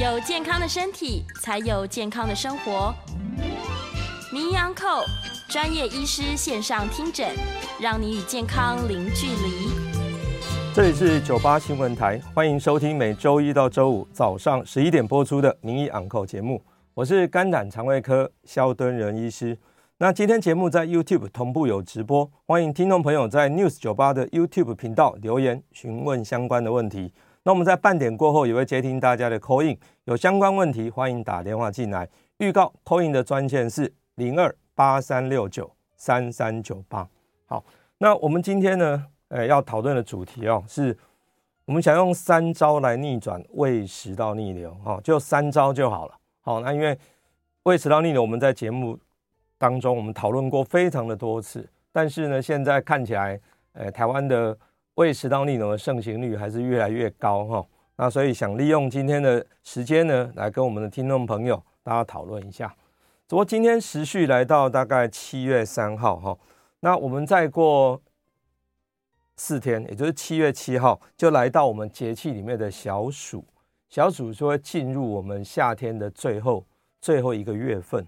有健康的身体，才有健康的生活。名医昂扣专业医师线上听诊，让你与健康零距离。这里是九八新闻台，欢迎收听每周一到周五早上十一点播出的名医昂扣节目。我是肝胆肠胃科萧敦仁医师。那今天节目在 YouTube 同步有直播，欢迎听众朋友在 News 九八的 YouTube 频道留言询问相关的问题。那我们在半点过后也会接听大家的 call in，有相关问题欢迎打电话进来。预告 call in 的专线是零二八三六九三三九八。好，那我们今天呢，呃，要讨论的主题哦，是我们想用三招来逆转胃食道逆流，哈，就三招就好了。好，那因为胃食道逆流，我们在节目当中我们讨论过非常的多次，但是呢，现在看起来，呃，台湾的胃食道逆流的盛行率还是越来越高哈，那所以想利用今天的时间呢，来跟我们的听众朋友大家讨论一下。不过今天时序来到大概七月三号哈，那我们再过四天，也就是七月七号，就来到我们节气里面的小暑，小暑就会进入我们夏天的最后最后一个月份。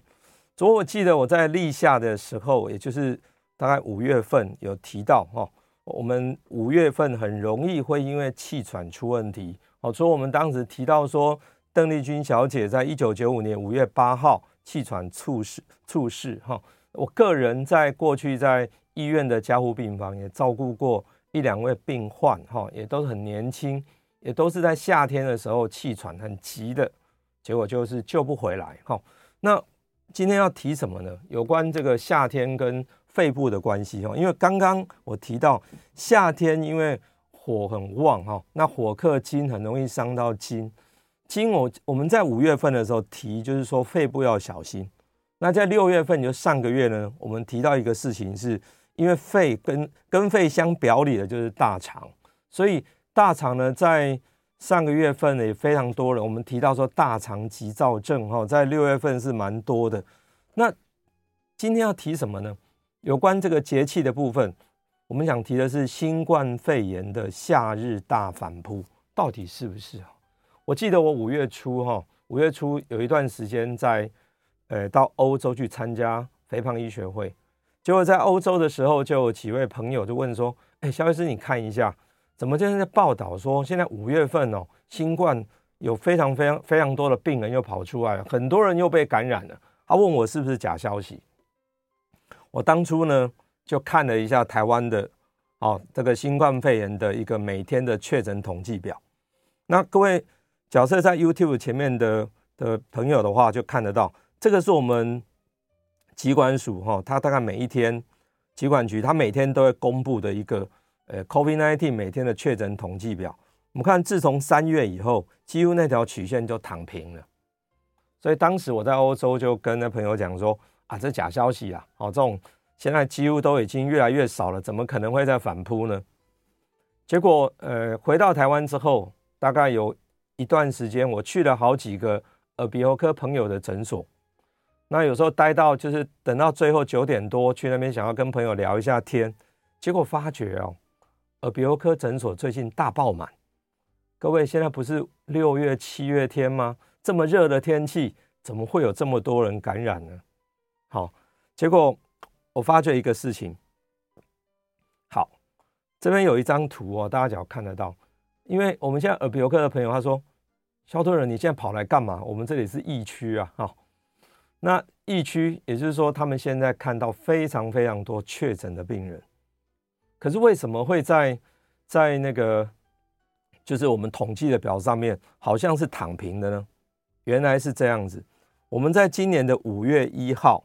昨我记得我在立夏的时候，也就是大概五月份有提到哈。我们五月份很容易会因为气喘出问题，哦，所以我们当时提到说，邓丽君小姐在一九九五年五月八号气喘猝死，猝死哈。我个人在过去在医院的加护病房也照顾过一两位病患，哈，也都是很年轻，也都是在夏天的时候气喘很急的，结果就是救不回来，哈。那今天要提什么呢？有关这个夏天跟肺部的关系哈，因为刚刚我提到夏天因为火很旺哈，那火克金，很容易伤到筋。筋我我们在五月份的时候提，就是说肺部要小心。那在六月份就上个月呢，我们提到一个事情，是因为肺跟跟肺相表里的就是大肠，所以大肠呢在上个月份呢也非常多人。我们提到说大肠急躁症哈，在六月份是蛮多的。那今天要提什么呢？有关这个节气的部分，我们想提的是新冠肺炎的夏日大反扑，到底是不是啊？我记得我五月初哈，五月初有一段时间在，呃，到欧洲去参加肥胖医学会，结果在欧洲的时候，就有几位朋友就问说：“哎，萧医师，你看一下，怎么现在在报道说，现在五月份哦，新冠有非常非常非常多的病人又跑出来了，很多人又被感染了。”他问我是不是假消息。我当初呢就看了一下台湾的，哦，这个新冠肺炎的一个每天的确诊统计表。那各位假设在 YouTube 前面的的朋友的话，就看得到，这个是我们疾管署哈，它大概每一天疾管局它每天都会公布的一个呃 COVID-19 每天的确诊统计表。我们看，自从三月以后，几乎那条曲线就躺平了。所以当时我在欧洲就跟那朋友讲说。啊，这假消息啊！哦，这种现在几乎都已经越来越少了，怎么可能会再反扑呢？结果，呃，回到台湾之后，大概有一段时间，我去了好几个耳鼻喉科朋友的诊所。那有时候待到就是等到最后九点多去那边，想要跟朋友聊一下天，结果发觉哦，耳鼻喉科诊所最近大爆满。各位，现在不是六月七月天吗？这么热的天气，怎么会有这么多人感染呢？好，结果我发觉一个事情。好，这边有一张图哦，大家只要看得到。因为我们现在耳鼻喉科的朋友他说：“萧敦仁，你现在跑来干嘛？我们这里是疫区啊。”好，那疫区也就是说，他们现在看到非常非常多确诊的病人。可是为什么会在在那个就是我们统计的表上面好像是躺平的呢？原来是这样子。我们在今年的五月一号。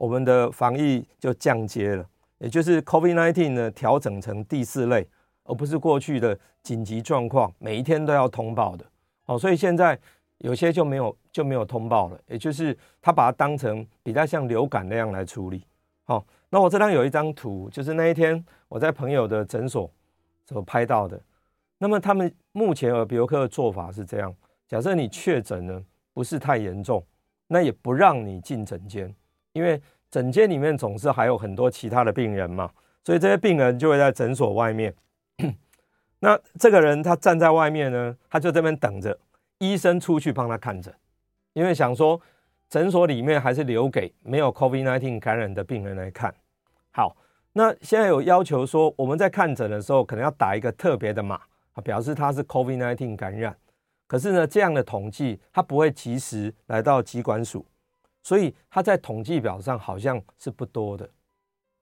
我们的防疫就降阶了，也就是 COVID-19 呢调整成第四类，而不是过去的紧急状况，每一天都要通报的。哦，所以现在有些就没有就没有通报了，也就是他把它当成比较像流感那样来处理。好，那我这张有一张图，就是那一天我在朋友的诊所所拍到的。那么他们目前耳鼻喉科的做法是这样：假设你确诊呢不是太严重，那也不让你进诊间。因为诊间里面总是还有很多其他的病人嘛，所以这些病人就会在诊所外面。那这个人他站在外面呢，他就这边等着，医生出去帮他看诊，因为想说诊所里面还是留给没有 COVID-19 感染的病人来看。好，那现在有要求说，我们在看诊的时候可能要打一个特别的码，表示他是 COVID-19 感染。可是呢，这样的统计他不会及时来到疾管署，所以它在统计表上好像是不多的。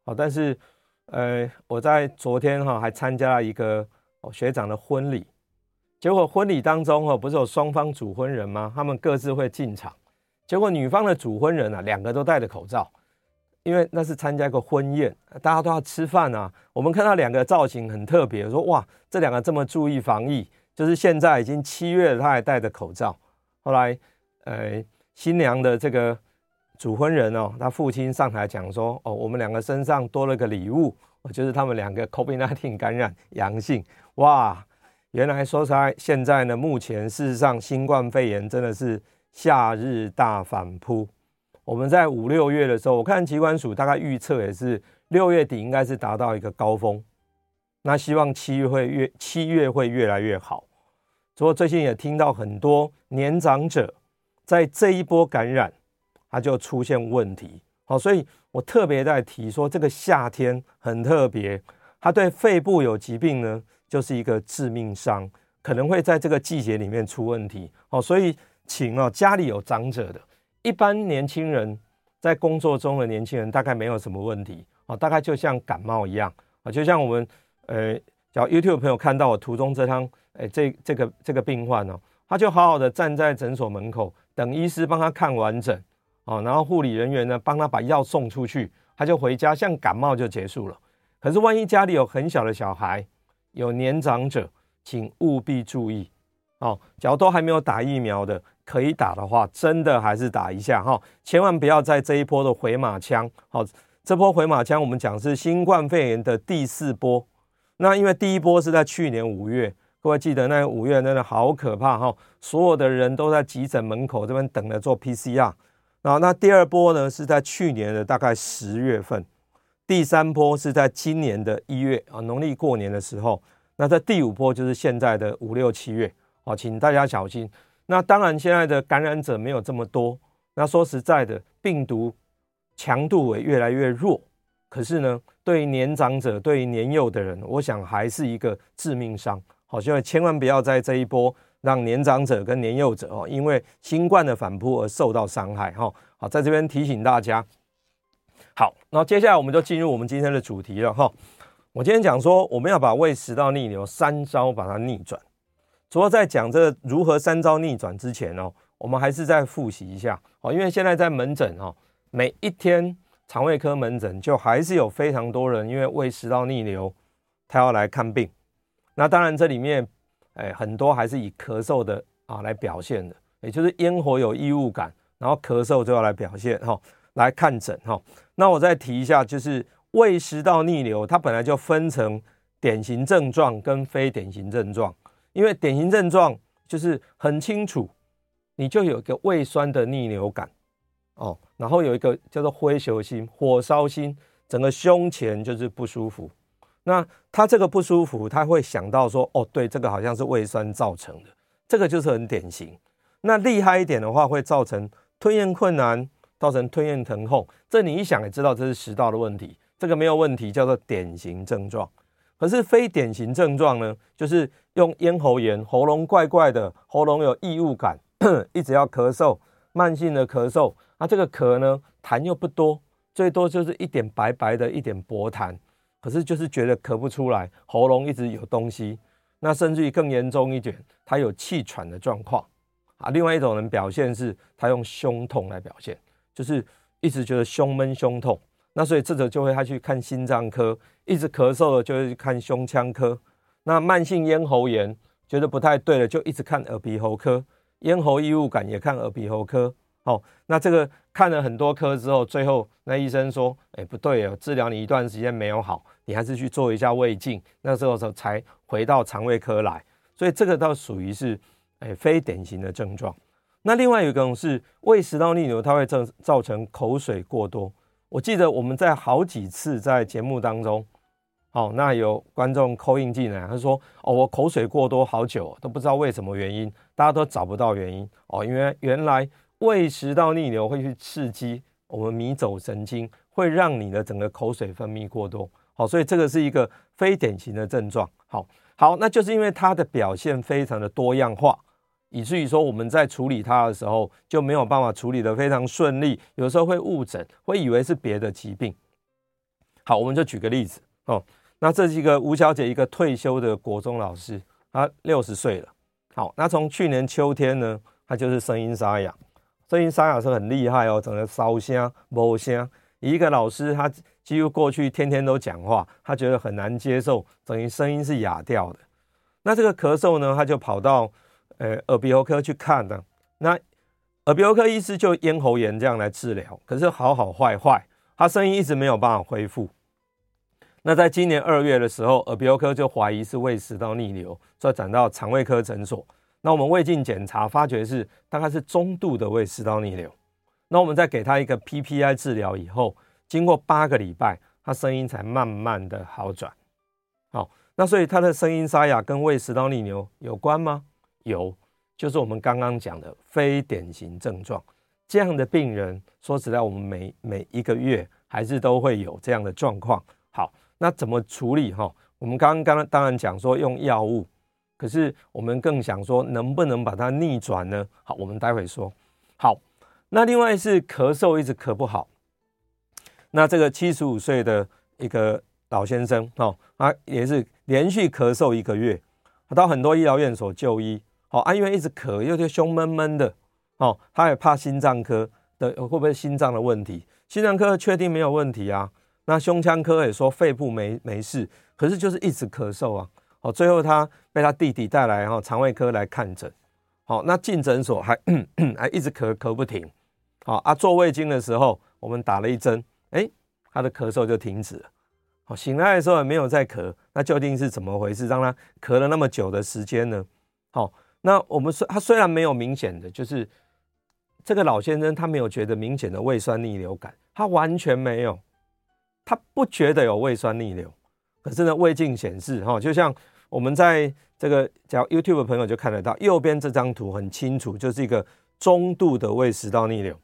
好，但是呃，我在昨天哈还参加了一个学长的婚礼，结果婚礼当中哈不是有双方主婚人吗？他们各自会进场，结果女方的主婚人啊两个都戴着口罩，因为那是参加一个婚宴，大家都要吃饭啊。我们看到两个造型很特别，说哇，这两个这么注意防疫。就是现在已经七月了，他还戴着口罩。后来，呃，新娘的这个主婚人哦，他父亲上台讲说：“哦，我们两个身上多了个礼物，就是他们两个 COVID-19 感染阳性。”哇，原来说实在，现在呢，目前事实上新冠肺炎真的是夏日大反扑。我们在五六月的时候，我看疾管署大概预测也是六月底应该是达到一个高峰。那希望七月会越七月会越来越好。不过最近也听到很多年长者在这一波感染，他就出现问题。好，所以我特别在提说，这个夏天很特别，他对肺部有疾病呢，就是一个致命伤，可能会在这个季节里面出问题。好，所以请啊，家里有长者的，一般年轻人在工作中的年轻人大概没有什么问题。哦，大概就像感冒一样啊，就像我们呃，叫 YouTube 朋友看到我途中这张。哎，这这个这个病患哦，他就好好的站在诊所门口等医师帮他看完整哦，然后护理人员呢帮他把药送出去，他就回家，像感冒就结束了。可是万一家里有很小的小孩，有年长者，请务必注意哦。假如都还没有打疫苗的，可以打的话，真的还是打一下哈，千万不要在这一波的回马枪。好，这波回马枪我们讲是新冠肺炎的第四波，那因为第一波是在去年五月。各位记得那五月真的好可怕哈，所有的人都在急诊门口这边等着做 PCR。然后那第二波呢是在去年的大概十月份，第三波是在今年的一月啊，农历过年的时候。那这第五波就是现在的五六七月，好，请大家小心。那当然现在的感染者没有这么多，那说实在的，病毒强度也越来越弱。可是呢，对于年长者、对于年幼的人，我想还是一个致命伤。好，所以千万不要在这一波让年长者跟年幼者哦，因为新冠的反扑而受到伤害哈。好，在这边提醒大家。好，那接下来我们就进入我们今天的主题了哈。我今天讲说，我们要把胃食道逆流三招把它逆转。除了在讲这如何三招逆转之前哦，我们还是再复习一下哦，因为现在在门诊哈，每一天肠胃科门诊就还是有非常多人因为胃食道逆流，他要来看病。那当然，这里面，哎，很多还是以咳嗽的啊来表现的，也就是咽喉有异物感，然后咳嗽就要来表现哈，来看诊哈。那我再提一下，就是胃食道逆流，它本来就分成典型症状跟非典型症状，因为典型症状就是很清楚，你就有一个胃酸的逆流感哦，然后有一个叫做灰球心、火烧心，整个胸前就是不舒服。那他这个不舒服，他会想到说，哦，对，这个好像是胃酸造成的，这个就是很典型。那厉害一点的话，会造成吞咽困难，造成吞咽疼痛。这你一想也知道，这是食道的问题，这个没有问题，叫做典型症状。可是非典型症状呢，就是用咽喉炎，喉咙怪怪的，喉咙有异物感，一直要咳嗽，慢性的咳嗽。那这个咳呢，痰又不多，最多就是一点白白的，一点薄痰。可是就是觉得咳不出来，喉咙一直有东西，那甚至于更严重一点，他有气喘的状况啊。另外一种人表现是，他用胸痛来表现，就是一直觉得胸闷、胸痛。那所以这个就会他去看心脏科，一直咳嗽的就会去看胸腔科。那慢性咽喉炎觉得不太对了，就一直看耳鼻喉科。咽喉异物感也看耳鼻喉科。哦，那这个看了很多科之后，最后那医生说，哎，不对哦，治疗你一段时间没有好，你还是去做一下胃镜，那时候才回到肠胃科来。所以这个倒属于是，哎，非典型的症状。那另外有一种是胃食道逆流，它会造造成口水过多。我记得我们在好几次在节目当中，哦，那有观众 call in 进来，他说：“哦，我口水过多好久，都不知道为什么原因，大家都找不到原因哦，因为原来胃食道逆流会去刺激我们迷走神经，会让你的整个口水分泌过多。好，所以这个是一个非典型的症状。好，好，那就是因为它的表现非常的多样化，以至于说我们在处理它的时候就没有办法处理得非常顺利，有时候会误诊，会以为是别的疾病。好，我们就举个例子哦。那这是一个吴小姐，一个退休的国中老师，她六十岁了。好，那从去年秋天呢，她就是声音沙哑，声音沙哑是很厉害哦，整个烧声、无声。一个老师，他几乎过去天天都讲话，他觉得很难接受，等于声音是哑掉的。那这个咳嗽呢，他就跑到呃耳鼻喉科去看的。那耳鼻喉科医师就咽喉炎这样来治疗，可是好好坏坏，他声音一直没有办法恢复。那在今年二月的时候，耳鼻喉科就怀疑是胃食道逆流，所以转到肠胃科诊所。那我们胃镜检查发觉是大概是中度的胃食道逆流。那我们再给他一个 PPI 治疗以后，经过八个礼拜，他声音才慢慢的好转。好，那所以他的声音沙哑跟胃食道逆流有关吗？有，就是我们刚刚讲的非典型症状。这样的病人，说实在，我们每每一个月还是都会有这样的状况。好。那怎么处理哈？我们刚刚当然讲说用药物，可是我们更想说能不能把它逆转呢？好，我们待会说。好，那另外是咳嗽一直咳不好，那这个七十五岁的一个老先生哈，他也是连续咳嗽一个月，到很多医疗院所就医，好啊，因为一直咳又就胸闷闷的，哦，他也怕心脏科的会不会心脏的问题，心脏科确定没有问题啊。那胸腔科也说肺部没没事，可是就是一直咳嗽啊。哦，最后他被他弟弟带来哈肠胃科来看诊。好，那进诊所还还一直咳咳不停。好啊，做胃镜的时候我们打了一针，哎，他的咳嗽就停止了。好，醒来的时候也没有再咳，那究竟是怎么回事？让他咳了那么久的时间呢？好，那我们说他虽然没有明显的，就是这个老先生他没有觉得明显的胃酸逆流感，他完全没有。他不觉得有胃酸逆流，可是呢，胃镜显示哈，就像我们在这个叫 YouTube 的朋友就看得到，右边这张图很清楚，就是一个中度的胃食道逆流。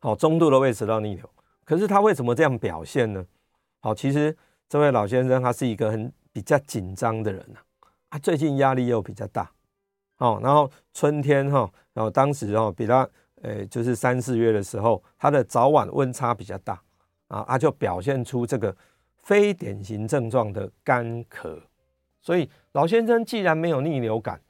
好，中度的胃食道逆流，可是他为什么这样表现呢？好，其实这位老先生他是一个很比较紧张的人呐，他最近压力又比较大，哦，然后春天哈，然后当时哦比他呃就是三四月的时候，他的早晚温差比较大。啊，他就表现出这个非典型症状的干咳，所以老先生既然没有逆流感，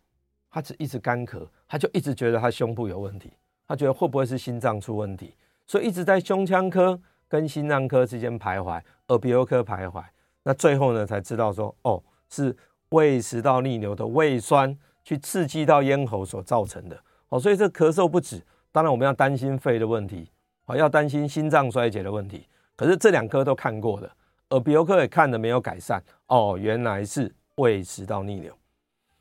他只一直干咳，他就一直觉得他胸部有问题，他觉得会不会是心脏出问题，所以一直在胸腔科跟心脏科之间徘徊，耳鼻喉科徘徊，那最后呢才知道说，哦，是胃食道逆流的胃酸去刺激到咽喉所造成的，哦，所以这咳嗽不止，当然我们要担心肺的问题，哦，要担心心脏衰竭的问题。可是这两科都看过了，耳鼻喉科也看了没有改善哦，原来是胃食道逆流。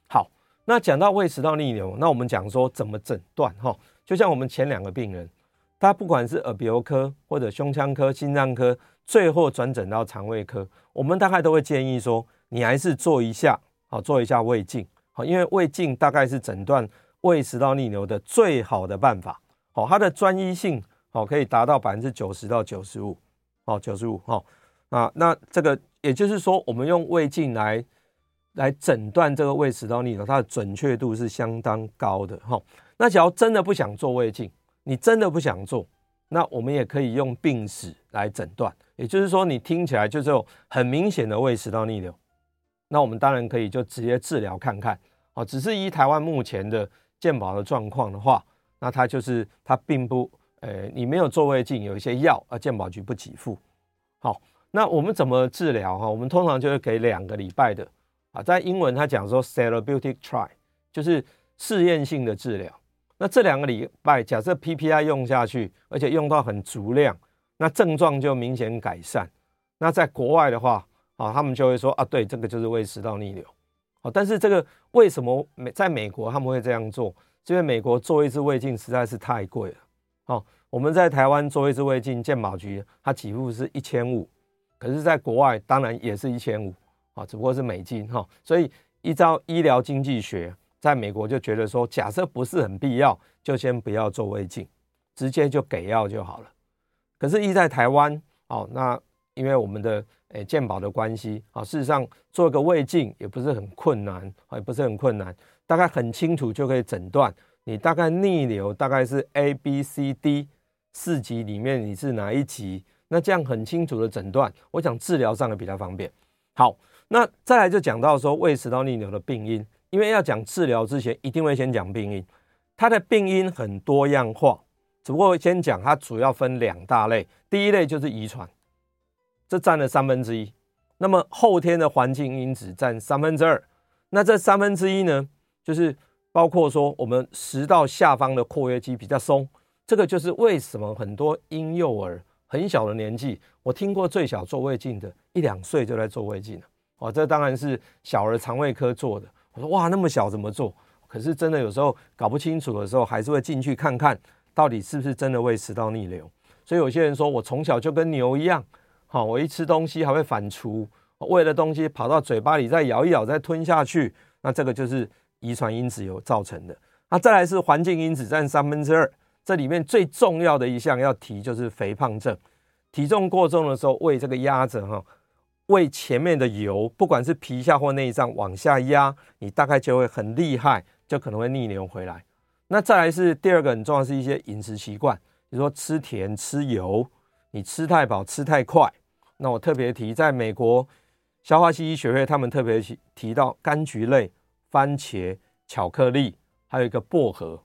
好，那讲到胃食道逆流，那我们讲说怎么诊断哈？就像我们前两个病人，他不管是耳鼻喉科或者胸腔科、心脏科，最后转诊到肠胃科，我们大概都会建议说，你还是做一下，好做一下胃镜，好，因为胃镜大概是诊断胃食道逆流的最好的办法，好，它的专一性好可以达到百分之九十到九十五。好，九十五，好啊，那这个也就是说，我们用胃镜来来诊断这个胃食道逆流，它的准确度是相当高的，哈。那假如真的不想做胃镜，你真的不想做，那我们也可以用病史来诊断。也就是说，你听起来就是有很明显的胃食道逆流，那我们当然可以就直接治疗看看。哦，只是依台湾目前的健保的状况的话，那它就是它并不。呃，你没有做胃镜，有一些药啊，健保局不给付。好，那我们怎么治疗哈？我们通常就会给两个礼拜的啊，在英文他讲说 therapeutic try，就是试验性的治疗。那这两个礼拜，假设 PPI 用下去，而且用到很足量，那症状就明显改善。那在国外的话啊，他们就会说啊，对，这个就是胃食道逆流。好，但是这个为什么美在美国他们会这样做？因为美国做一次胃镜实在是太贵了。好，我们在台湾做一次胃镜，健保局它起付是一千五，可是在国外当然也是一千五啊，只不过是美金哈。所以依照医疗经济学，在美国就觉得说，假设不是很必要，就先不要做胃镜，直接就给药就好了。可是依在台湾哦，那因为我们的诶健保的关系啊，事实上做个胃镜也不是很困难，啊也不是很困难，大概很清楚就可以诊断。你大概逆流大概是 A B C D 四级里面你是哪一级？那这样很清楚的诊断，我想治疗上也比较方便。好，那再来就讲到说胃食道逆流的病因，因为要讲治疗之前一定会先讲病因，它的病因很多样化，只不过先讲它主要分两大类，第一类就是遗传，这占了三分之一，那么后天的环境因子占三分之二，那这三分之一呢，就是。包括说我们食道下方的括约肌比较松，这个就是为什么很多婴幼儿很小的年纪，我听过最小做胃镜的一两岁就在做胃镜了。哦，这当然是小儿肠胃科做的。我说哇，那么小怎么做？可是真的有时候搞不清楚的时候，还是会进去看看到底是不是真的胃食道逆流。所以有些人说我从小就跟牛一样，好，我一吃东西还会反刍，喂的东西跑到嘴巴里再咬一咬再吞下去，那这个就是。遗传因子有造成的，那再来是环境因子占三分之二，这里面最重要的一项要提就是肥胖症，体重过重的时候，胃这个压着哈，胃前面的油，不管是皮下或内脏往下压，你大概就会很厉害，就可能会逆流回来。那再来是第二个很重要是一些饮食习惯，比如说吃甜吃油，你吃太饱吃太快，那我特别提，在美国消化西医学会他们特别提提到柑橘类。番茄、巧克力，还有一个薄荷。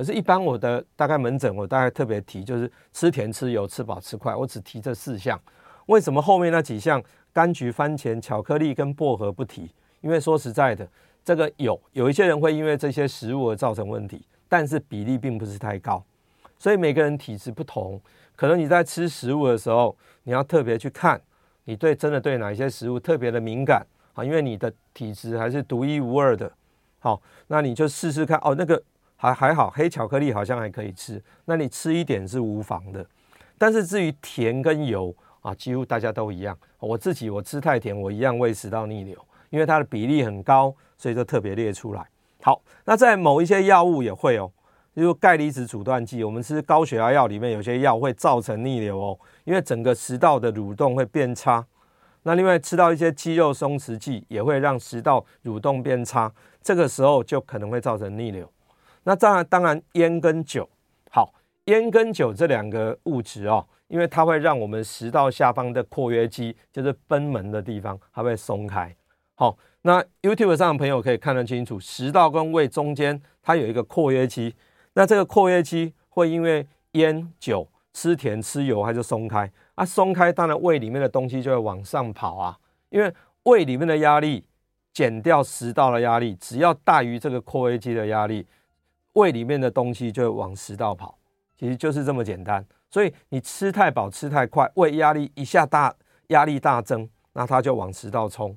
可是，一般我的大概门诊，我大概特别提就是吃甜、吃油、吃饱、吃快，我只提这四项。为什么后面那几项柑橘、番茄、巧克力跟薄荷不提？因为说实在的，这个有有一些人会因为这些食物而造成问题，但是比例并不是太高。所以每个人体质不同，可能你在吃食物的时候，你要特别去看，你对真的对哪一些食物特别的敏感。啊，因为你的体质还是独一无二的，好，那你就试试看哦。那个还还好，黑巧克力好像还可以吃，那你吃一点是无妨的。但是至于甜跟油啊，几乎大家都一样。我自己我吃太甜，我一样胃食道逆流，因为它的比例很高，所以就特别列出来。好，那在某一些药物也会哦，比如钙离子阻断剂，我们吃高血压药里面有些药会造成逆流哦，因为整个食道的蠕动会变差。那另外吃到一些肌肉松弛剂，也会让食道蠕动变差，这个时候就可能会造成逆流。那当然，当然烟跟酒，好，烟跟酒这两个物质哦，因为它会让我们食道下方的括约肌，就是贲门的地方，它会松开。好，那 YouTube 上的朋友可以看得清楚，食道跟胃中间它有一个括约肌，那这个括约肌会因为烟酒。吃甜吃油，它就松开啊，松开，当然胃里面的东西就会往上跑啊，因为胃里面的压力减掉食道的压力，只要大于这个括约肌的压力，胃里面的东西就会往食道跑，其实就是这么简单。所以你吃太饱吃太快，胃压力一下大，压力大增，那它就往食道冲，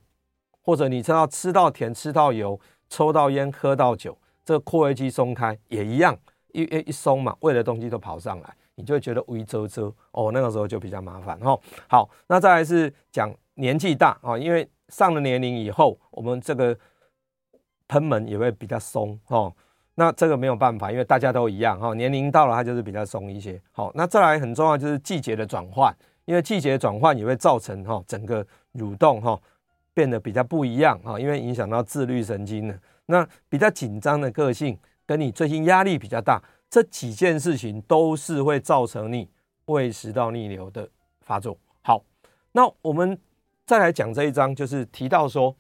或者你知道吃到甜吃到油，抽到烟喝到酒，这个括约肌松开也一样，一一一松嘛，胃的东西都跑上来。你就会觉得胃周周哦，那个时候就比较麻烦哈。好，那再来是讲年纪大啊，因为上了年龄以后，我们这个喷门也会比较松哦。那这个没有办法，因为大家都一样哈，年龄到了它就是比较松一些。好，那再来很重要就是季节的转换，因为季节转换也会造成哈整个蠕动哈变得比较不一样哈，因为影响到自律神经了。那比较紧张的个性，跟你最近压力比较大。这几件事情都是会造成你胃食道逆流的发作。好，那我们再来讲这一章，就是提到说，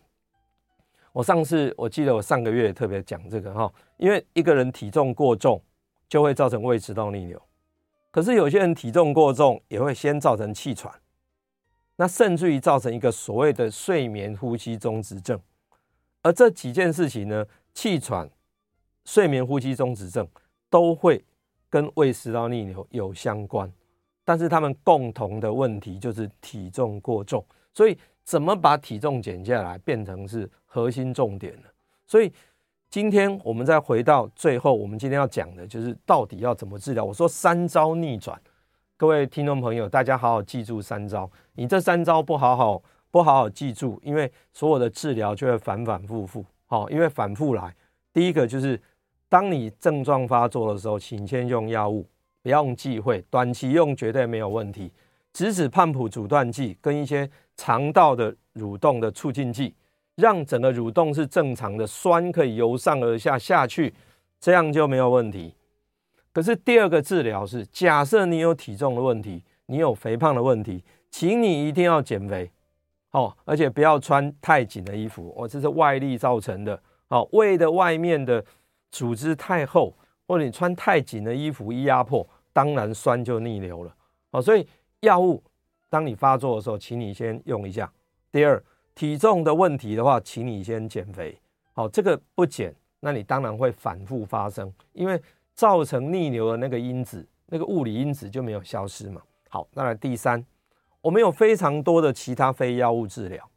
我上次我记得我上个月也特别讲这个哈，因为一个人体重过重就会造成胃食道逆流，可是有些人体重过重也会先造成气喘，那甚至于造成一个所谓的睡眠呼吸中止症，而这几件事情呢，气喘、睡眠呼吸中止症。都会跟胃食道逆流有相关，但是他们共同的问题就是体重过重，所以怎么把体重减下来变成是核心重点了。所以今天我们再回到最后，我们今天要讲的就是到底要怎么治疗。我说三招逆转，各位听众朋友，大家好好记住三招。你这三招不好好不好好记住，因为所有的治疗就会反反复复。好，因为反复来。第一个就是，当你症状发作的时候，请先用药物，不要用忌讳，短期用绝对没有问题。质子胖普阻断剂跟一些肠道的蠕动的促进剂，让整个蠕动是正常的，酸可以由上而下下去，这样就没有问题。可是第二个治疗是，假设你有体重的问题，你有肥胖的问题，请你一定要减肥。哦，而且不要穿太紧的衣服，哦，这是外力造成的。哦，胃的外面的组织太厚，或者你穿太紧的衣服一压迫，当然酸就逆流了。哦，所以药物当你发作的时候，请你先用一下。第二，体重的问题的话，请你先减肥。好，这个不减，那你当然会反复发生，因为造成逆流的那个因子，那个物理因子就没有消失嘛。好，那来第三。我们有非常多的其他非药物治疗，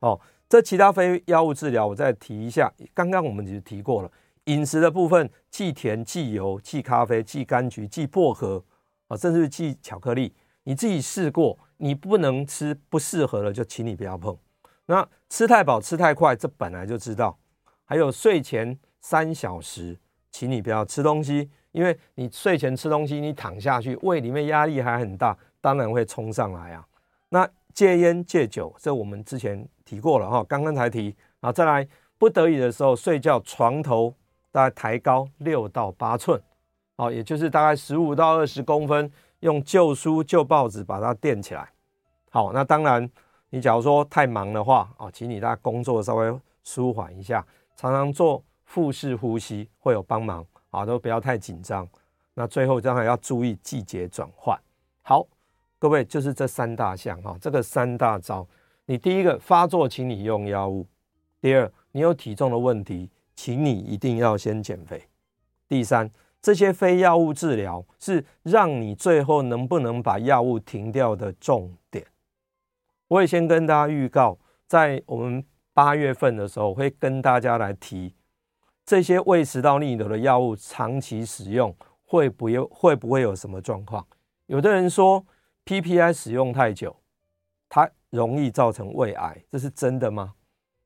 哦，这其他非药物治疗，我再提一下。刚刚我们已经提过了，饮食的部分，忌甜、忌油、忌咖啡、忌柑橘、忌薄荷，啊，甚至忌巧克力。你自己试过，你不能吃，不适合了就请你不要碰。那吃太饱、吃太快，这本来就知道。还有睡前三小时，请你不要吃东西，因为你睡前吃东西，你躺下去，胃里面压力还很大，当然会冲上来啊。那戒烟戒酒，这我们之前提过了哈，刚刚才提啊。再来，不得已的时候睡觉，床头大概抬高六到八寸，哦，也就是大概十五到二十公分，用旧书旧报纸把它垫起来。好，那当然，你假如说太忙的话啊，请你大家工作稍微舒缓一下，常常做腹式呼吸会有帮忙啊，都不要太紧张。那最后当然要注意季节转换。好。各位，就是这三大项哈，这个三大招。你第一个发作，请你用药物；第二，你有体重的问题，请你一定要先减肥；第三，这些非药物治疗是让你最后能不能把药物停掉的重点。我也先跟大家预告，在我们八月份的时候，会跟大家来提这些胃食道逆流的药物长期使用会不会会不会有什么状况？有的人说。PPI 使用太久，它容易造成胃癌，这是真的吗？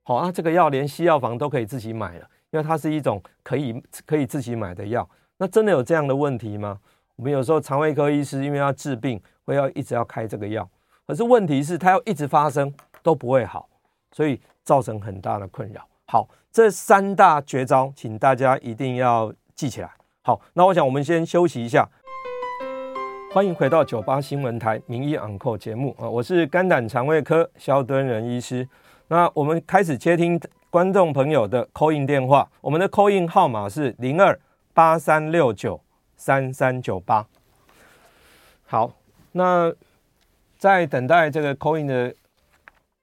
好啊，这个药连西药房都可以自己买了，因为它是一种可以可以自己买的药。那真的有这样的问题吗？我们有时候肠胃科医师因为要治病，会要一直要开这个药，可是问题是它要一直发生都不会好，所以造成很大的困扰。好，这三大绝招，请大家一定要记起来。好，那我想我们先休息一下。欢迎回到九八新闻台名医昂扣节目啊，我是肝胆肠胃科萧敦仁医师。那我们开始接听观众朋友的 call in 电话，我们的 call in 号码是零二八三六九三三九八。好，那在等待这个 call in 的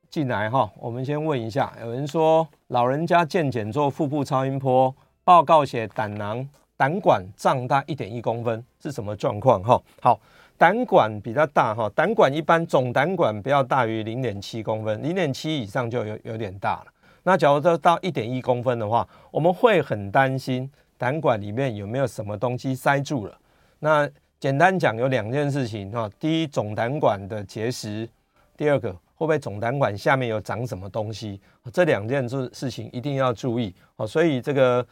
进来哈，我们先问一下，有人说老人家健检做腹部超音波报告写胆囊。胆管胀大一点一公分是什么状况？哈，好，胆管比较大哈，胆管一般总胆管不要大于零点七公分，零点七以上就有有点大了。那假如说到一点一公分的话，我们会很担心胆管里面有没有什么东西塞住了。那简单讲有两件事情哈，第一总胆管的结石，第二个会不会总胆管下面有长什么东西？这两件事事情一定要注意哦。所以这个。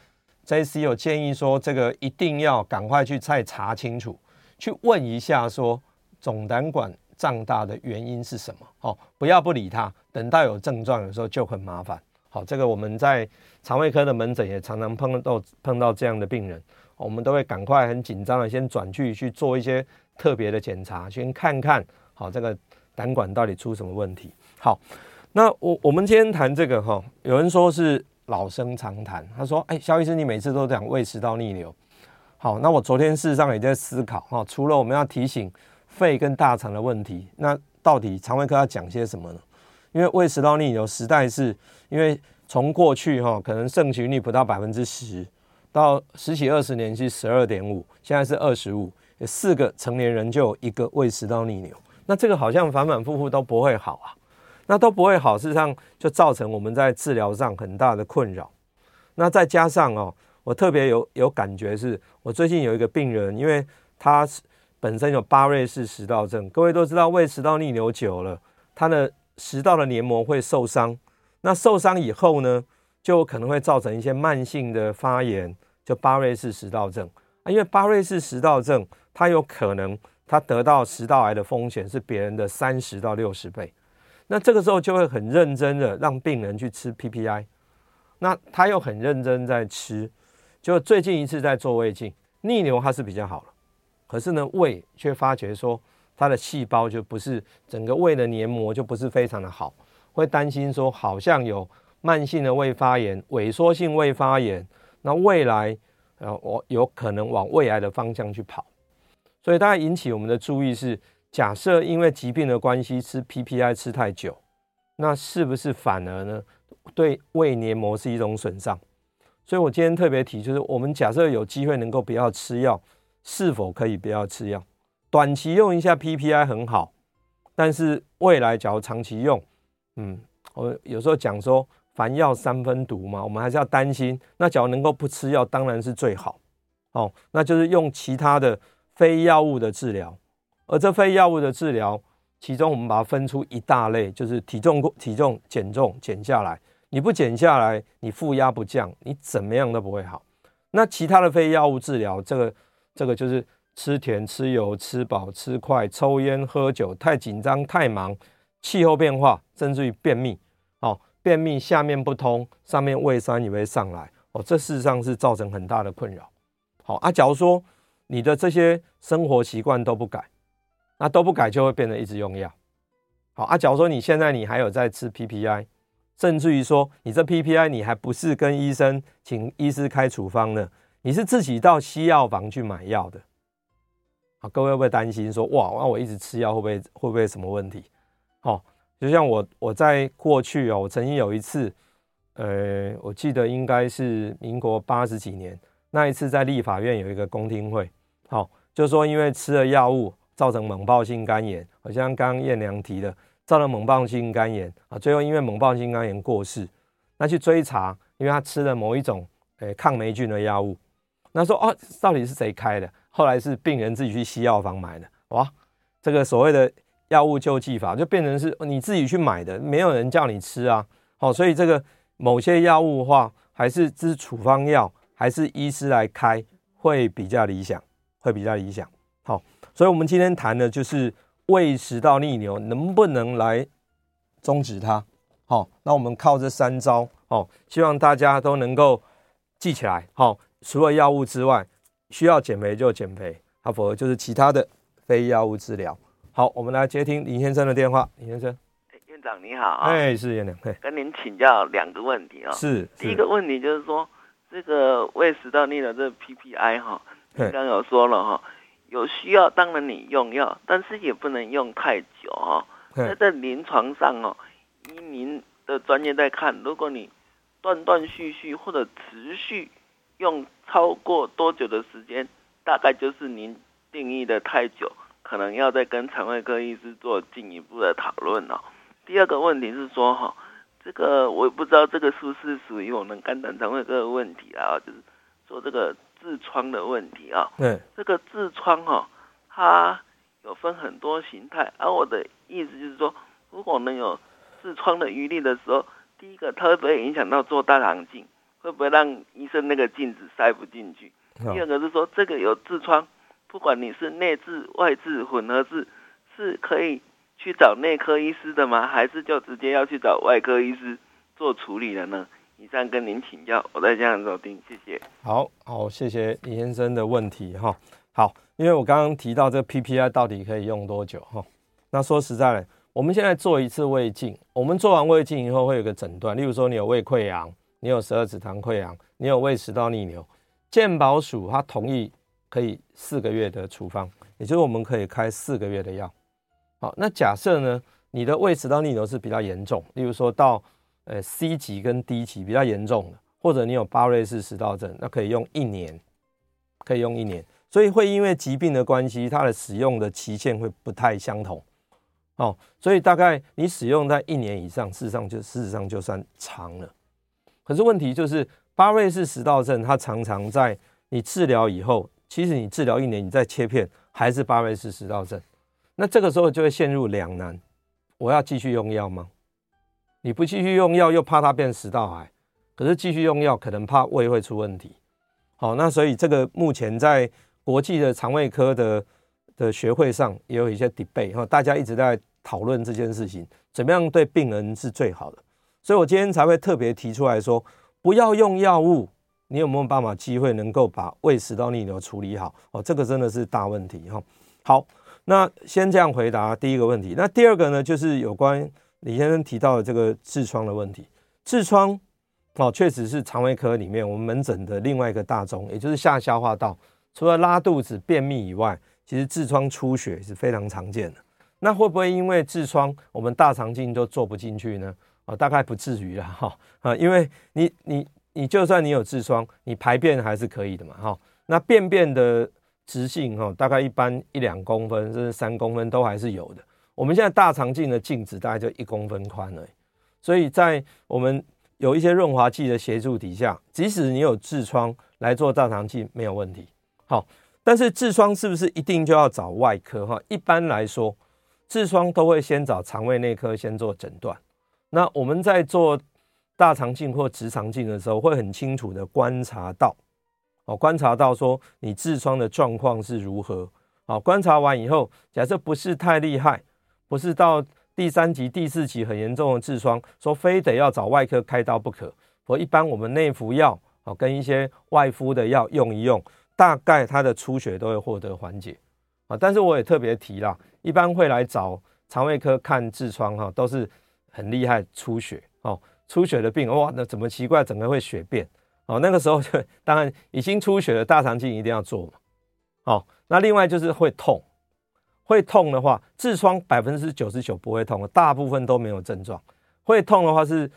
JC 有建议说，这个一定要赶快去再查清楚，去问一下说总胆管胀大的原因是什么？哦，不要不理他，等到有症状的时候就很麻烦。好，这个我们在肠胃科的门诊也常常碰到碰到这样的病人，我们都会赶快很紧张的先转去去做一些特别的检查，先看看好这个胆管到底出什么问题。好，那我我们今天谈这个哈，有人说是。老生常谈，他说：“哎，萧医师，你每次都讲胃食道逆流。好，那我昨天事实上也在思考哈，除了我们要提醒肺跟大肠的问题，那到底肠胃科要讲些什么呢？因为胃食道逆流时代是，因为从过去哈可能盛行率不到百分之十，到十几二十年是十二点五，现在是二十五，四个成年人就有一个胃食道逆流，那这个好像反反复复都不会好啊。”那都不会好，事实上就造成我们在治疗上很大的困扰。那再加上哦，我特别有有感觉是，我最近有一个病人，因为他本身有巴瑞氏食道症。各位都知道，胃食道逆流久了，他的食道的黏膜会受伤。那受伤以后呢，就可能会造成一些慢性的发炎，就巴瑞氏食道症啊。因为巴瑞氏食道症，它有可能它得到食道癌的风险是别人的三十到六十倍。那这个时候就会很认真的让病人去吃 PPI，那他又很认真在吃，就最近一次在做胃镜，逆流它是比较好了，可是呢胃却发觉说它的细胞就不是整个胃的黏膜就不是非常的好，会担心说好像有慢性的胃发炎、萎缩性胃发炎，那未来呃我有可能往胃癌的方向去跑，所以大家引起我们的注意是。假设因为疾病的关系吃 PPI 吃太久，那是不是反而呢对胃黏膜是一种损伤？所以我今天特别提，就是我们假设有机会能够不要吃药，是否可以不要吃药？短期用一下 PPI 很好，但是未来假如长期用，嗯，我有时候讲说凡药三分毒嘛，我们还是要担心。那假如能够不吃药，当然是最好哦。那就是用其他的非药物的治疗。而这非药物的治疗，其中我们把它分出一大类，就是体重体重减重减下来，你不减下来，你负压不降，你怎么样都不会好。那其他的非药物治疗，这个这个就是吃甜、吃油、吃饱、吃快、抽烟、喝酒、太紧张、太忙、气候变化，甚至于便秘。哦，便秘下面不通，上面胃酸也会上来。哦，这事实上是造成很大的困扰。好啊，假如说你的这些生活习惯都不改。那都不改就会变得一直用药，好啊。假如说你现在你还有在吃 PPI，甚至于说你这 PPI 你还不是跟医生请医师开处方呢，你是自己到西药房去买药的，好，各位会不会担心说哇，那我一直吃药会不会会不会什么问题？好，就像我我在过去哦，我曾经有一次，呃，我记得应该是民国八十几年那一次在立法院有一个公听会，好，就说因为吃了药物。造成猛暴性肝炎，好像刚刚彦良提的，造成猛暴性肝炎啊，最后因为猛暴性肝炎过世。那去追查，因为他吃了某一种诶、欸、抗霉菌的药物，那说哦，到底是谁开的？后来是病人自己去西药房买的，哇，这个所谓的药物救济法就变成是你自己去买的，没有人叫你吃啊。好，所以这个某些药物的话，还是吃处方药，还是医师来开会比较理想，会比较理想。好。所以，我们今天谈的就是胃食道逆流能不能来终止它？好，那我们靠这三招，好，希望大家都能够记起来。好，除了药物之外，需要减肥就减肥，啊，否则就是其他的非药物治疗。好，我们来接听林先生的电话。林先生，院长你好啊，哎，是院长，跟您请教两个问题啊。是，第一个问题就是说，这个胃食道逆流这个 PPI 哈，你刚刚有说了哈。有需要，当然你用药，但是也不能用太久哦。那在临床上哦，依您的专业在看，如果你断断续续或者持续用超过多久的时间，大概就是您定义的太久，可能要再跟肠胃科医师做进一步的讨论哦。第二个问题是说哈，这个我也不知道这个是不是属于我们肝胆肠胃科的问题啊，就是说这个。痔疮的问题啊，对，这个痔疮哈，它有分很多形态，而我的意思就是说，如果能有痔疮的余力的时候，第一个它会不会影响到做大肠镜？会不会让医生那个镜子塞不进去？第二个是说，这个有痔疮，不管你是内痔、外痔、混合痔，是可以去找内科医师的吗？还是就直接要去找外科医师做处理了呢？以上跟您请教，我在家收听，谢谢。好好，谢谢李先生的问题哈。好，因为我刚刚提到这个 PPI 到底可以用多久哈？那说实在的，我们现在做一次胃镜，我们做完胃镜以后会有个诊断，例如说你有胃溃疡，你有十二指肠溃疡，你有胃食道逆流，健保署他同意可以四个月的处方，也就是我们可以开四个月的药。好，那假设呢，你的胃食道逆流是比较严重，例如说到。呃，C 级跟 D 级比较严重的，或者你有巴瑞氏食道症，那可以用一年，可以用一年。所以会因为疾病的关系，它的使用的期限会不太相同。哦，所以大概你使用在一年以上，事实上就事实上就算长了。可是问题就是，巴瑞氏食道症它常常在你治疗以后，其实你治疗一年，你再切片，还是巴瑞氏食道症？那这个时候就会陷入两难：我要继续用药吗？你不继续用药，又怕它变食道癌；可是继续用药，可能怕胃会出问题。好，那所以这个目前在国际的肠胃科的的学会上也有一些 debate 哈，大家一直在讨论这件事情，怎么样对病人是最好的。所以我今天才会特别提出来说，不要用药物，你有没有办法机会能够把胃食道逆流处理好？哦，这个真的是大问题哈。好，那先这样回答第一个问题。那第二个呢，就是有关李先生提到的这个痔疮的问题。痔疮哦，确实是肠胃科里面我们门诊的另外一个大宗，也就是下消化道，除了拉肚子、便秘以外，其实痔疮出血是非常常见的。那会不会因为痔疮，我们大肠镜都做不进去呢？哦，大概不至于啦，哈啊，因为你你你就算你有痔疮，你排便还是可以的嘛，哈。那便便的直径哈，大概一般一两公分甚至三公分都还是有的。我们现在大肠镜的镜子大概就一公分宽了，所以在我们有一些润滑剂的协助底下，即使你有痔疮来做大肠镜没有问题。好，但是痔疮是不是一定就要找外科？哈，一般来说，痔疮都会先找肠胃内科先做诊断。那我们在做大肠镜或直肠镜的时候，会很清楚的观察到，哦，观察到说你痔疮的状况是如何。好，观察完以后，假设不是太厉害，不是到第三级、第四级很严重的痔疮，说非得要找外科开刀不可。我一般我们内服药，哦，跟一些外敷的药用一用，大概它的出血都会获得缓解。啊，但是我也特别提了，一般会来找肠胃科看痔疮，哈，都是。很厉害，出血哦，出血的病哇，那怎么奇怪，整个会血便哦？那个时候就当然已经出血了，大肠镜一定要做嘛。哦，那另外就是会痛，会痛的话，痔疮百分之九十九不会痛，大部分都没有症状。会痛的话是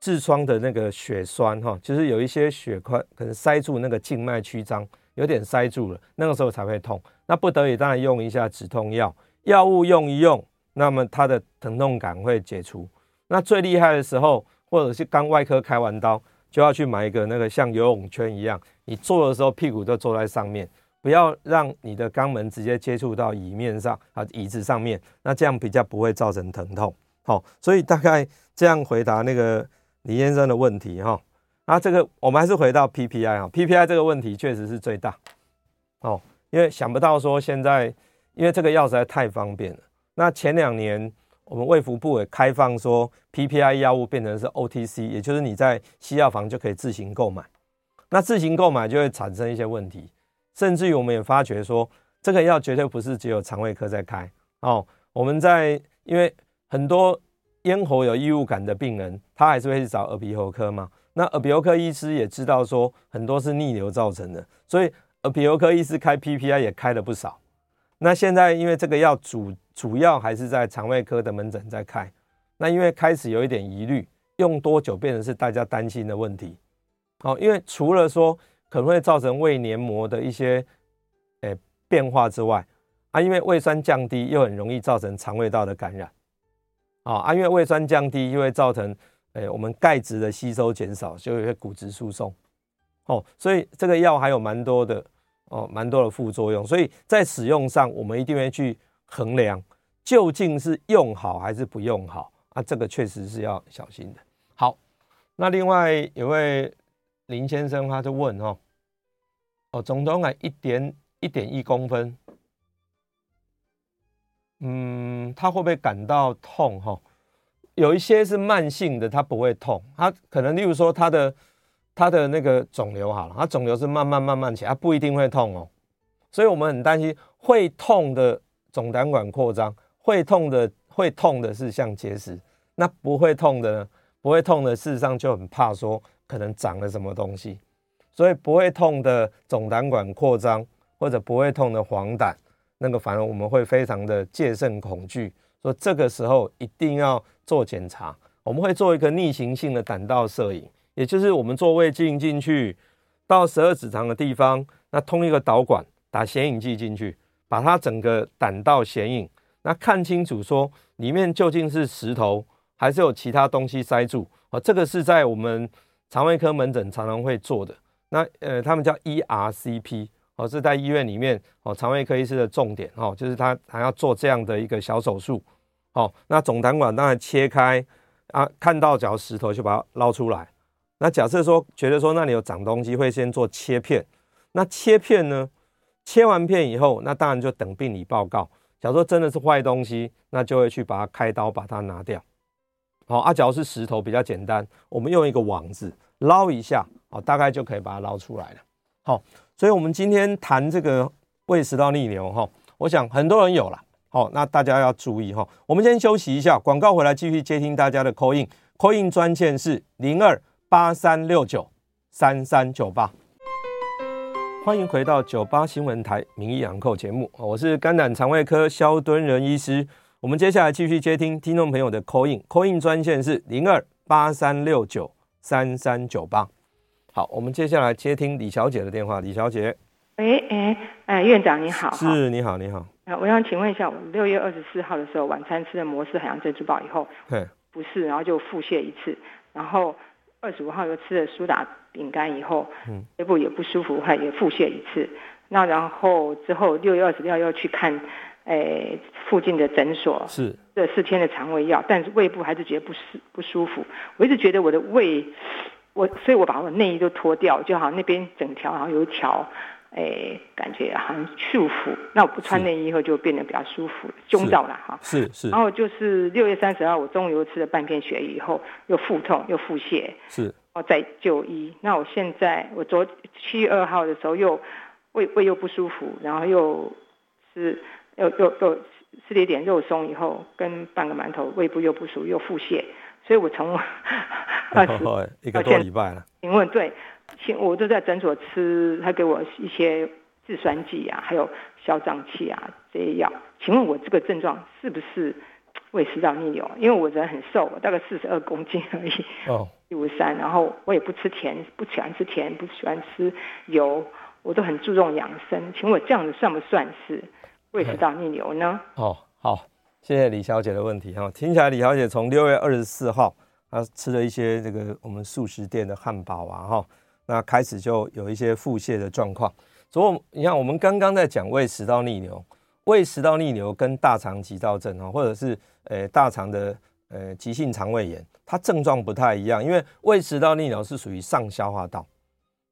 痔疮的那个血栓哈，就是有一些血块可能塞住那个静脉曲张，有点塞住了，那个时候才会痛。那不得已当然用一下止痛药，药物用一用。那么它的疼痛感会解除。那最厉害的时候，或者是刚外科开完刀，就要去买一个那个像游泳圈一样，你坐的时候屁股就坐在上面，不要让你的肛门直接接触到椅面上啊，椅子上面，那这样比较不会造成疼痛。好，所以大概这样回答那个李先生的问题哈。那这个我们还是回到 PPI 哈，PPI 这个问题确实是最大。哦，因为想不到说现在，因为这个药实在太方便了。那前两年，我们卫福部也开放说，PPI 药物变成是 OTC，也就是你在西药房就可以自行购买。那自行购买就会产生一些问题，甚至于我们也发觉说，这个药绝对不是只有肠胃科在开哦。我们在因为很多咽喉有异物感的病人，他还是会去找耳鼻喉科嘛。那耳鼻喉科医师也知道说，很多是逆流造成的，所以耳鼻喉科医师开 PPI 也开了不少。那现在因为这个药主主要还是在肠胃科的门诊在开，那因为开始有一点疑虑，用多久变成是大家担心的问题。好，因为除了说可能会造成胃黏膜的一些诶变化之外，啊，因为胃酸降低又很容易造成肠胃道的感染。啊，啊因为胃酸降低又会造成诶我们钙质的吸收减少，就会骨质疏松。哦，所以这个药还有蛮多的。哦，蛮多的副作用，所以在使用上，我们一定会去衡量究竟是用好还是不用好啊，这个确实是要小心的。好，那另外有位林先生他就问哦，哦，总统啊，一点一点一公分，嗯，他会不会感到痛？哈，有一些是慢性的，他不会痛，他可能例如说他的。它的那个肿瘤好了，它肿瘤是慢慢慢慢起来，它不一定会痛哦，所以我们很担心会痛的总胆管扩张，会痛的会痛的是像结石，那不会痛的呢？不会痛的事实上就很怕说可能长了什么东西，所以不会痛的总胆管扩张或者不会痛的黄疸，那个反而我们会非常的戒慎恐惧，说这个时候一定要做检查，我们会做一个逆行性的胆道摄影。也就是我们做胃镜进去，到十二指肠的地方，那通一个导管，打显影剂进去，把它整个胆道显影，那看清楚说里面究竟是石头还是有其他东西塞住啊？这个是在我们肠胃科门诊常常会做的。那呃，他们叫 ERCP 哦，是在医院里面哦，肠胃科医师的重点哦，就是他还要做这样的一个小手术。哦，那总胆管当然切开啊，看到脚石头就把它捞出来。那假设说觉得说那里有长东西，会先做切片。那切片呢？切完片以后，那当然就等病理报告。假如说真的是坏东西，那就会去把它开刀把它拿掉。好，啊，假如是石头比较简单，我们用一个网子捞一下，哦，大概就可以把它捞出来了。好，所以我们今天谈这个胃食道逆流哈，我想很多人有了。好，那大家要注意哈。我们先休息一下，广告回来继续接听大家的 call in，call in 专线是零二八三六九三三九八。欢迎回到九八新闻台名医养扣节目，我是肝胆肠胃科肖敦仁医师。我们接下来继续接听听众朋友的 call in，call in 专线是零二八三六九三三九八。好，我们接下来接听李小姐的电话，李小姐。喂，哎，哎，院长你好。是，你好，你好。我想请问一下，我六月二十四号的时候晚餐吃了摩斯海洋珍珠堡以后，对，不是，然后就腹泻一次，然后二十五号又吃了苏打饼干以后，嗯，胃部也不舒服，还也腹泻一次，那然后之后六月二十六号又去看，诶、欸，附近的诊所，是这四天的肠胃药，但是胃部还是觉得不舒不舒服，我一直觉得我的胃，我所以我把我的内衣都脱掉，就好像那边整条好像有一条。哎，感觉好像束缚。那我不穿内衣以后就变得比较舒服，胸罩了哈。是是。然后就是六月三十号，我中午又吃了半片鳕鱼以后，又腹痛又腹泻。是。然后再就医。那我现在我昨七月二号的时候又胃胃又不舒服，然后又吃又又又吃了一点肉松以后，跟半个馒头，胃部又不舒服又腹泻。所以我从 二十一个多礼拜了。请问对？请我都在诊所吃，他给我一些制酸剂啊，还有消胀气啊这些药。请问我这个症状是不是胃食道逆流？因为我人很瘦，我大概四十二公斤 而已，哦，一五三，然后我也不吃甜，不喜欢吃甜，不喜欢吃油，我都很注重养生。请问我这样子算不算是胃食道逆流呢？哦，好，谢谢李小姐的问题哈。听起来李小姐从六月二十四号，她吃了一些这个我们素食店的汉堡啊哈。那开始就有一些腹泻的状况，所以你看，我们刚刚在讲胃食道逆流，胃食道逆流跟大肠急躁症啊，或者是呃大肠的呃急性肠胃炎，它症状不太一样，因为胃食道逆流是属于上消化道，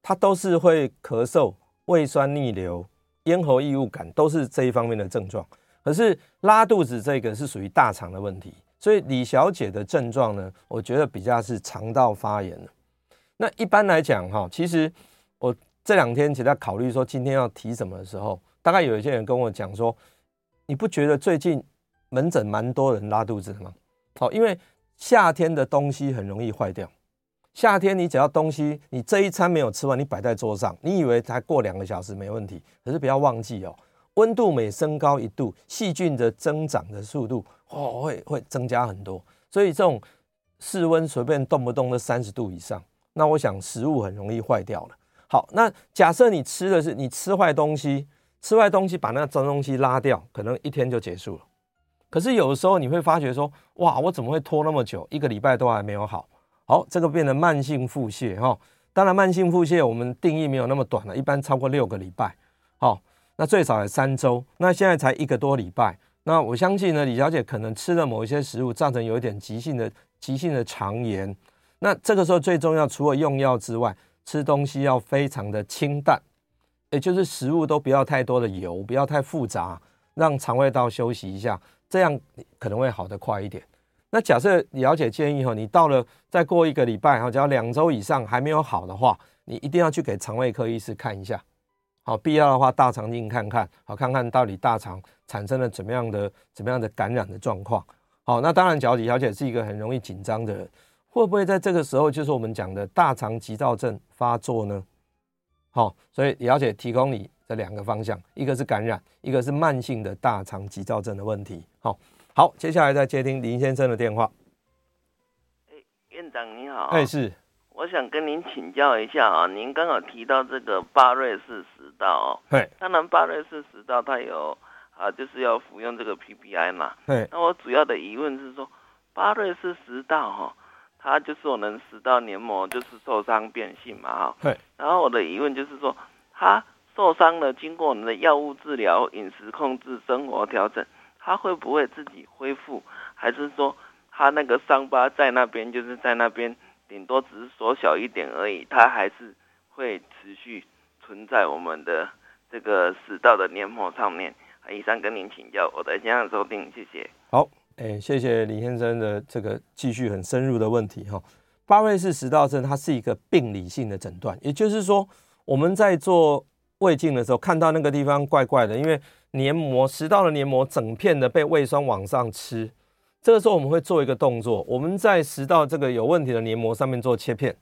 它都是会咳嗽、胃酸逆流、咽喉异物感，都是这一方面的症状。可是拉肚子这个是属于大肠的问题，所以李小姐的症状呢，我觉得比较是肠道发炎。那一般来讲，哈，其实我这两天其实在考虑说今天要提什么的时候，大概有一些人跟我讲说，你不觉得最近门诊蛮多人拉肚子的吗？好，因为夏天的东西很容易坏掉。夏天你只要东西你这一餐没有吃完，你摆在桌上，你以为才过两个小时没问题，可是不要忘记哦，温度每升高一度，细菌的增长的速度哦会会增加很多。所以这种室温随便动不动都三十度以上。那我想食物很容易坏掉了。好，那假设你吃的是你吃坏东西，吃坏东西把那脏东西拉掉，可能一天就结束了。可是有的时候你会发觉说，哇，我怎么会拖那么久，一个礼拜都还没有好？好，这个变成慢性腹泻哈。当然，慢性腹泻我们定义没有那么短了，一般超过六个礼拜。好，那最少也三周。那现在才一个多礼拜。那我相信呢，李小姐可能吃了某一些食物，造成有一点急性的急性的肠炎。那这个时候最重要，除了用药之外，吃东西要非常的清淡，也就是食物都不要太多的油，不要太复杂，让肠胃道休息一下，这样可能会好得快一点。那假设李小姐建议哈，你到了再过一个礼拜哈，只要两周以上还没有好的话，你一定要去给肠胃科医师看一下，好，必要的话大肠镜看看，好，看看到底大肠产生了怎么样的怎么样的感染的状况。好，那当然，假如李小姐是一个很容易紧张的人。会不会在这个时候就是我们讲的大肠急躁症发作呢？好，所以了解提供你这两个方向，一个是感染，一个是慢性的大肠急躁症的问题。好，好，接下来再接听林先生的电话。哎，院长你好。哎，是，我想跟您请教一下啊，您刚好提到这个巴瑞氏食道，对，当然巴瑞氏食道它有啊，就是要服用这个 PPI 嘛，对。那我主要的疑问是说，巴瑞氏食道哈。它就是我能食道黏膜就是受伤变性嘛，哈。对。然后我的疑问就是说，它受伤了，经过我们的药物治疗、饮食控制、生活调整，他会不会自己恢复？还是说他那个伤疤在那边，就是在那边，顶多只是缩小一点而已，他还是会持续存在我们的这个食道的黏膜上面？以上跟您请教，我的先生收听，谢谢。好，哎，谢谢李先生的这个继续很深入的问题哈。巴瑞氏食道症它是一个病理性的诊断，也就是说我们在做胃镜的时候看到那个地方怪怪的，因为黏膜食道的黏膜整片的被胃酸往上吃，这个时候我们会做一个动作，我们在食道这个有问题的黏膜上面做切片，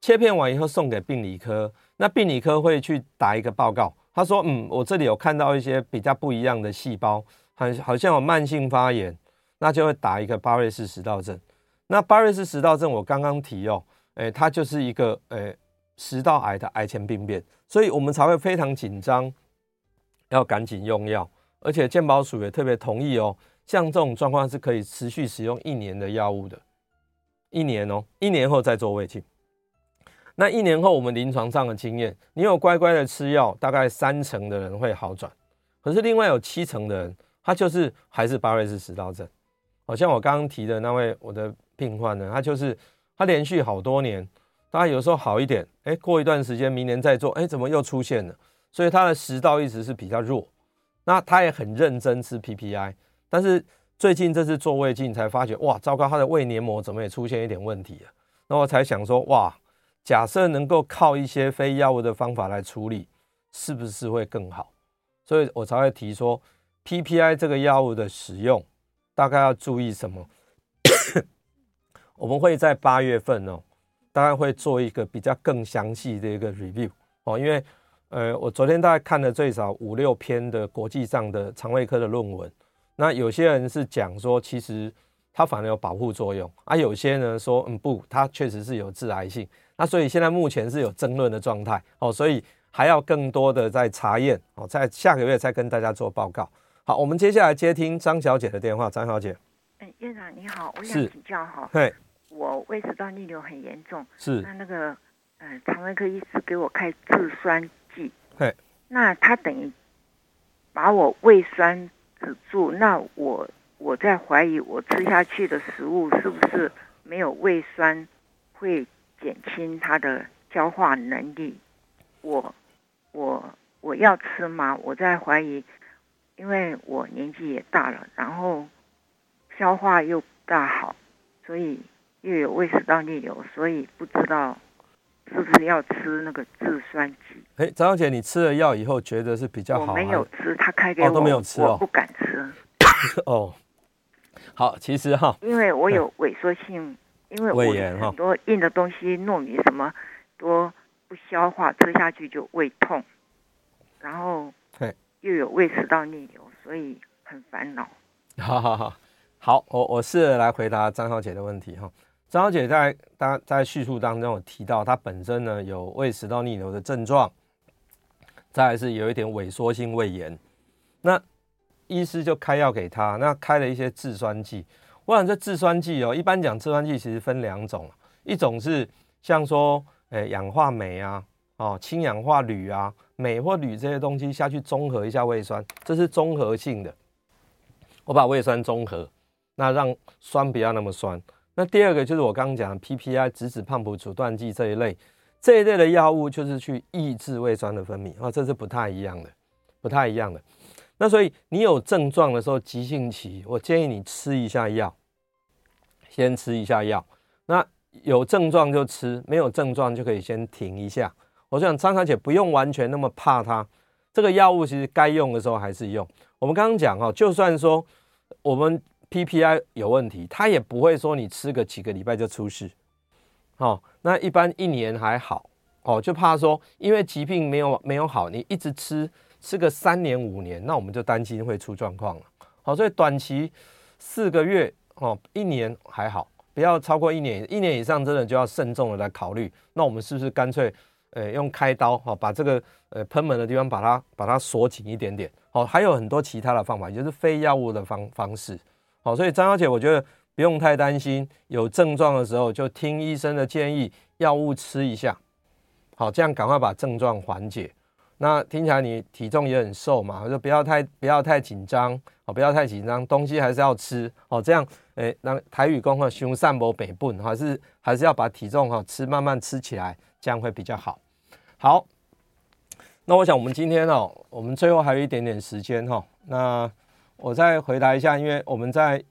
切片完以后送给病理科，那病理科会去打一个报告。他说：“嗯，我这里有看到一些比较不一样的细胞，好好像有慢性发炎，那就会打一个巴瑞氏食道症。那巴瑞氏食道症我刚刚提哦，诶，它就是一个诶食道癌的癌前病变，所以我们才会非常紧张，要赶紧用药，而且健保署也特别同意哦，像这种状况是可以持续使用一年的药物的，一年哦，一年后再做胃镜。”那一年后，我们临床上的经验，你有乖乖的吃药，大概三成的人会好转。可是另外有七成的人，他就是还是巴瑞氏食道症。好像我刚刚提的那位我的病患呢，他就是他连续好多年，他有时候好一点，哎，过一段时间，明年再做，哎，怎么又出现了？所以他的食道一直是比较弱。那他也很认真吃 PPI，但是最近这次做胃镜才发觉，哇，糟糕，他的胃黏膜怎么也出现一点问题了？那我才想说，哇。假设能够靠一些非药物的方法来处理，是不是会更好？所以我才会提说，PPI 这个药物的使用大概要注意什么？我们会在八月份哦，大概会做一个比较更详细的一个 review 哦，因为呃，我昨天大概看了最少五六篇的国际上的肠胃科的论文，那有些人是讲说，其实它反而有保护作用，啊、有些呢说，嗯不，它确实是有致癌性。那所以现在目前是有争论的状态哦，所以还要更多的在查验哦，在下个月再跟大家做报告。好，我们接下来接听张小姐的电话。张小姐，哎，院长你好，我想请教哈，对，我胃食道逆流很严重，是那那个呃肠胃科医师给我开制酸剂，对，那他等于把我胃酸止住，那我我在怀疑我吃下去的食物是不是没有胃酸会。减轻它的消化能力，我我我要吃吗？我在怀疑，因为我年纪也大了，然后消化又不大好，所以又有胃食道逆流，所以不知道是不是要吃那个制酸剂。哎，张小姐，你吃了药以后觉得是比较好？我没有吃，他开给我、哦、都没有吃哦，我不敢吃。哦，好，其实哈，因为我有 萎缩性。因为我很多硬的东西，糯米什么多不消化，吃下去就胃痛，然后又有胃食道逆流，所以很烦恼。好好好，好，我我试着来回答张小姐的问题哈。张小姐在大家在叙述当中有提到，她本身呢有胃食道逆流的症状，再来是有一点萎缩性胃炎，那医师就开药给她，那开了一些制酸剂。我想这制酸剂哦，一般讲制酸剂其实分两种，一种是像说，诶氧化镁啊，哦氢氧化铝啊，镁或铝这些东西下去中和一下胃酸，这是综合性的。我把胃酸中和，那让酸不要那么酸。那第二个就是我刚刚讲的 PPI 质子胖普阻断剂这一类，这一类的药物就是去抑制胃酸的分泌啊，这是不太一样的，不太一样的。那所以你有症状的时候，急性期，我建议你吃一下药，先吃一下药。那有症状就吃，没有症状就可以先停一下。我想张小姐不用完全那么怕它，这个药物其实该用的时候还是用。我们刚刚讲哈，就算说我们 PPI 有问题，它也不会说你吃个几个礼拜就出事。哦，那一般一年还好哦，就怕说因为疾病没有没有好，你一直吃。吃个三年五年，那我们就担心会出状况了。好，所以短期四个月哦，一年还好，不要超过一年，一年以上真的就要慎重的来考虑。那我们是不是干脆呃用开刀哈，把这个呃喷门的地方把它把它锁紧一点点？好，还有很多其他的方法，也就是非药物的方方式。好，所以张小姐，我觉得不用太担心，有症状的时候就听医生的建议，药物吃一下，好，这样赶快把症状缓解。那听起来你体重也很瘦嘛，就不要太不要太紧张哦，不要太紧张，东西还是要吃哦，这样诶，让台语讲哈，熊散博北笨，还是还是要把体重哈吃慢慢吃起来，这样会比较好。好，那我想我们今天哦，我们最后还有一点点时间哈，那我再回答一下，因为我们在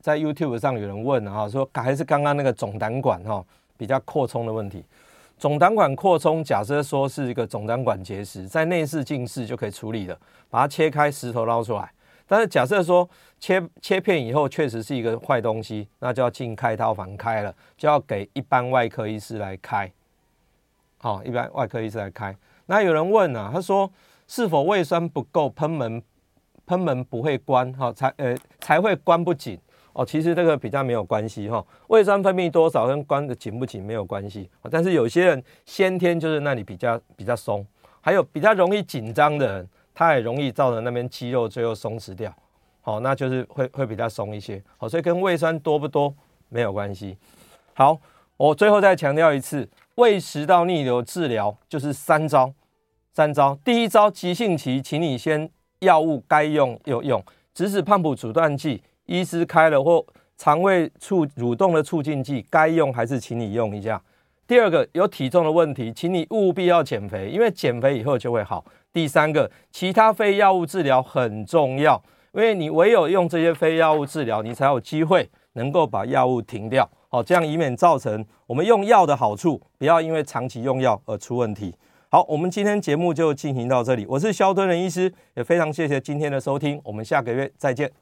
在 YouTube 上有人问哈，说还是刚刚那个总胆管哈比较扩充的问题。总胆管扩充，假设说是一个总胆管结石，在内视镜室就可以处理了，把它切开，石头捞出来。但是假设说切切片以后确实是一个坏东西，那就要进开刀房开了，就要给一般外科医师来开。好，一般外科医师来开。那有人问啊，他说是否胃酸不够，喷门喷门不会关，哈，才呃才会关不紧。哦，其实这个比较没有关系哈，胃酸分泌多少跟关的紧不紧没有关系，但是有些人先天就是那里比较比较松，还有比较容易紧张的人，他也容易造成那边肌肉最后松弛掉，好，那就是会会比较松一些，好，所以跟胃酸多不多没有关系。好，我最后再强调一次，胃食道逆流治疗就是三招，三招，第一招急性期，请你先药物该用有用，质子胖普阻断剂。医师开了或肠胃促蠕动的促进剂，该用还是请你用一下。第二个有体重的问题，请你务必要减肥，因为减肥以后就会好。第三个，其他非药物治疗很重要，因为你唯有用这些非药物治疗，你才有机会能够把药物停掉。好，这样以免造成我们用药的好处，不要因为长期用药而出问题。好，我们今天节目就进行到这里。我是萧敦仁医师，也非常谢谢今天的收听，我们下个月再见。